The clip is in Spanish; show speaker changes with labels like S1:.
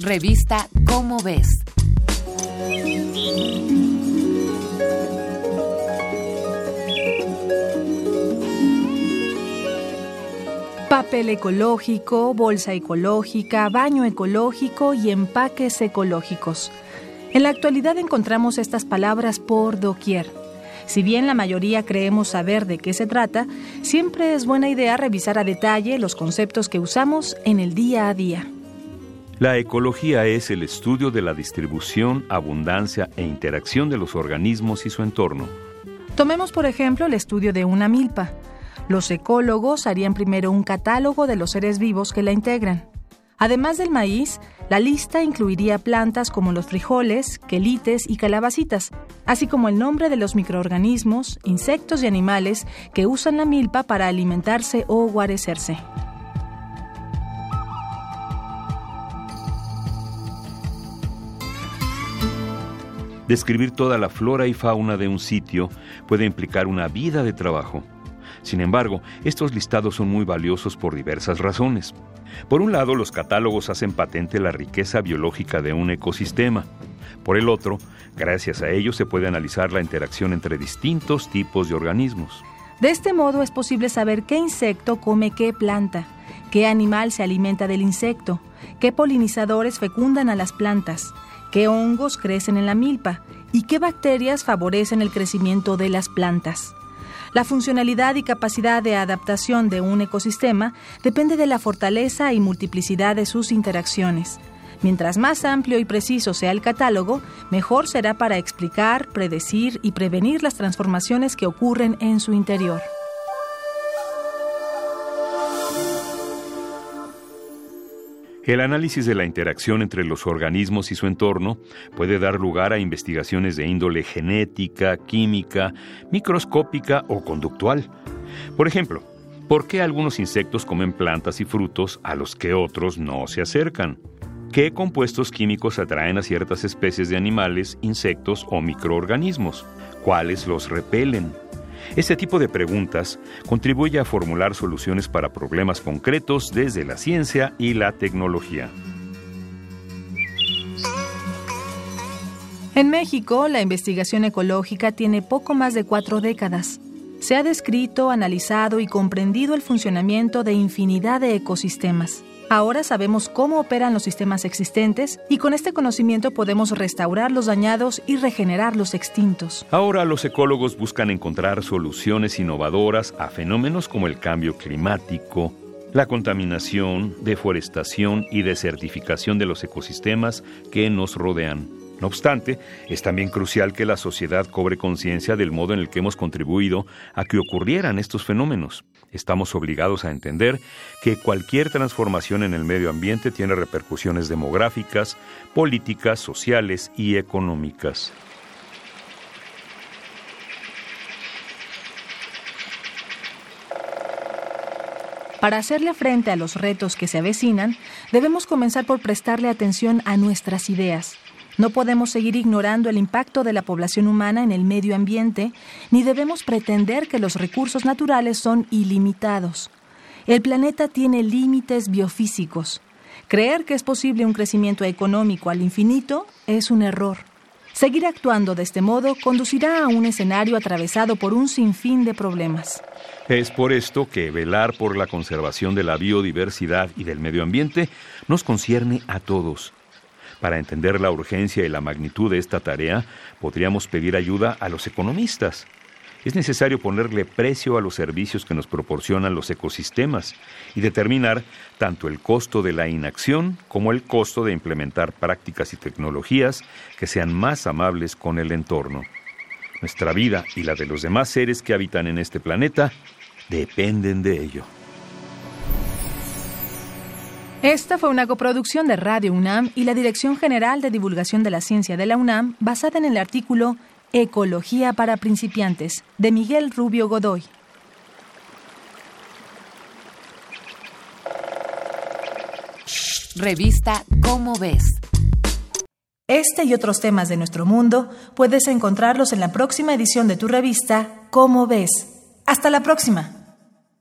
S1: Revista Cómo ves.
S2: Papel ecológico, bolsa ecológica, baño ecológico y empaques ecológicos. En la actualidad encontramos estas palabras por doquier. Si bien la mayoría creemos saber de qué se trata, siempre es buena idea revisar a detalle los conceptos que usamos en el día a día.
S3: La ecología es el estudio de la distribución, abundancia e interacción de los organismos y su entorno.
S2: Tomemos por ejemplo el estudio de una milpa. Los ecólogos harían primero un catálogo de los seres vivos que la integran. Además del maíz, la lista incluiría plantas como los frijoles, quelites y calabacitas, así como el nombre de los microorganismos, insectos y animales que usan la milpa para alimentarse o guarecerse.
S3: Describir toda la flora y fauna de un sitio puede implicar una vida de trabajo. Sin embargo, estos listados son muy valiosos por diversas razones. Por un lado, los catálogos hacen patente la riqueza biológica de un ecosistema. Por el otro, gracias a ellos se puede analizar la interacción entre distintos tipos de organismos.
S2: De este modo es posible saber qué insecto come qué planta, qué animal se alimenta del insecto, qué polinizadores fecundan a las plantas, qué hongos crecen en la milpa y qué bacterias favorecen el crecimiento de las plantas. La funcionalidad y capacidad de adaptación de un ecosistema depende de la fortaleza y multiplicidad de sus interacciones. Mientras más amplio y preciso sea el catálogo, mejor será para explicar, predecir y prevenir las transformaciones que ocurren en su interior.
S3: El análisis de la interacción entre los organismos y su entorno puede dar lugar a investigaciones de índole genética, química, microscópica o conductual. Por ejemplo, ¿por qué algunos insectos comen plantas y frutos a los que otros no se acercan? ¿Qué compuestos químicos atraen a ciertas especies de animales, insectos o microorganismos? ¿Cuáles los repelen? Este tipo de preguntas contribuye a formular soluciones para problemas concretos desde la ciencia y la tecnología.
S2: En México, la investigación ecológica tiene poco más de cuatro décadas. Se ha descrito, analizado y comprendido el funcionamiento de infinidad de ecosistemas. Ahora sabemos cómo operan los sistemas existentes y con este conocimiento podemos restaurar los dañados y regenerar los extintos.
S3: Ahora los ecólogos buscan encontrar soluciones innovadoras a fenómenos como el cambio climático, la contaminación, deforestación y desertificación de los ecosistemas que nos rodean. No obstante, es también crucial que la sociedad cobre conciencia del modo en el que hemos contribuido a que ocurrieran estos fenómenos. Estamos obligados a entender que cualquier transformación en el medio ambiente tiene repercusiones demográficas, políticas, sociales y económicas.
S2: Para hacerle frente a los retos que se avecinan, debemos comenzar por prestarle atención a nuestras ideas, no podemos seguir ignorando el impacto de la población humana en el medio ambiente, ni debemos pretender que los recursos naturales son ilimitados. El planeta tiene límites biofísicos. Creer que es posible un crecimiento económico al infinito es un error. Seguir actuando de este modo conducirá a un escenario atravesado por un sinfín de problemas.
S3: Es por esto que velar por la conservación de la biodiversidad y del medio ambiente nos concierne a todos. Para entender la urgencia y la magnitud de esta tarea, podríamos pedir ayuda a los economistas. Es necesario ponerle precio a los servicios que nos proporcionan los ecosistemas y determinar tanto el costo de la inacción como el costo de implementar prácticas y tecnologías que sean más amables con el entorno. Nuestra vida y la de los demás seres que habitan en este planeta dependen de ello.
S2: Esta fue una coproducción de Radio UNAM y la Dirección General de Divulgación de la Ciencia de la UNAM basada en el artículo Ecología para principiantes de Miguel Rubio Godoy.
S1: Revista Cómo ves.
S2: Este y otros temas de nuestro mundo puedes encontrarlos en la próxima edición de tu revista Cómo ves. Hasta la próxima.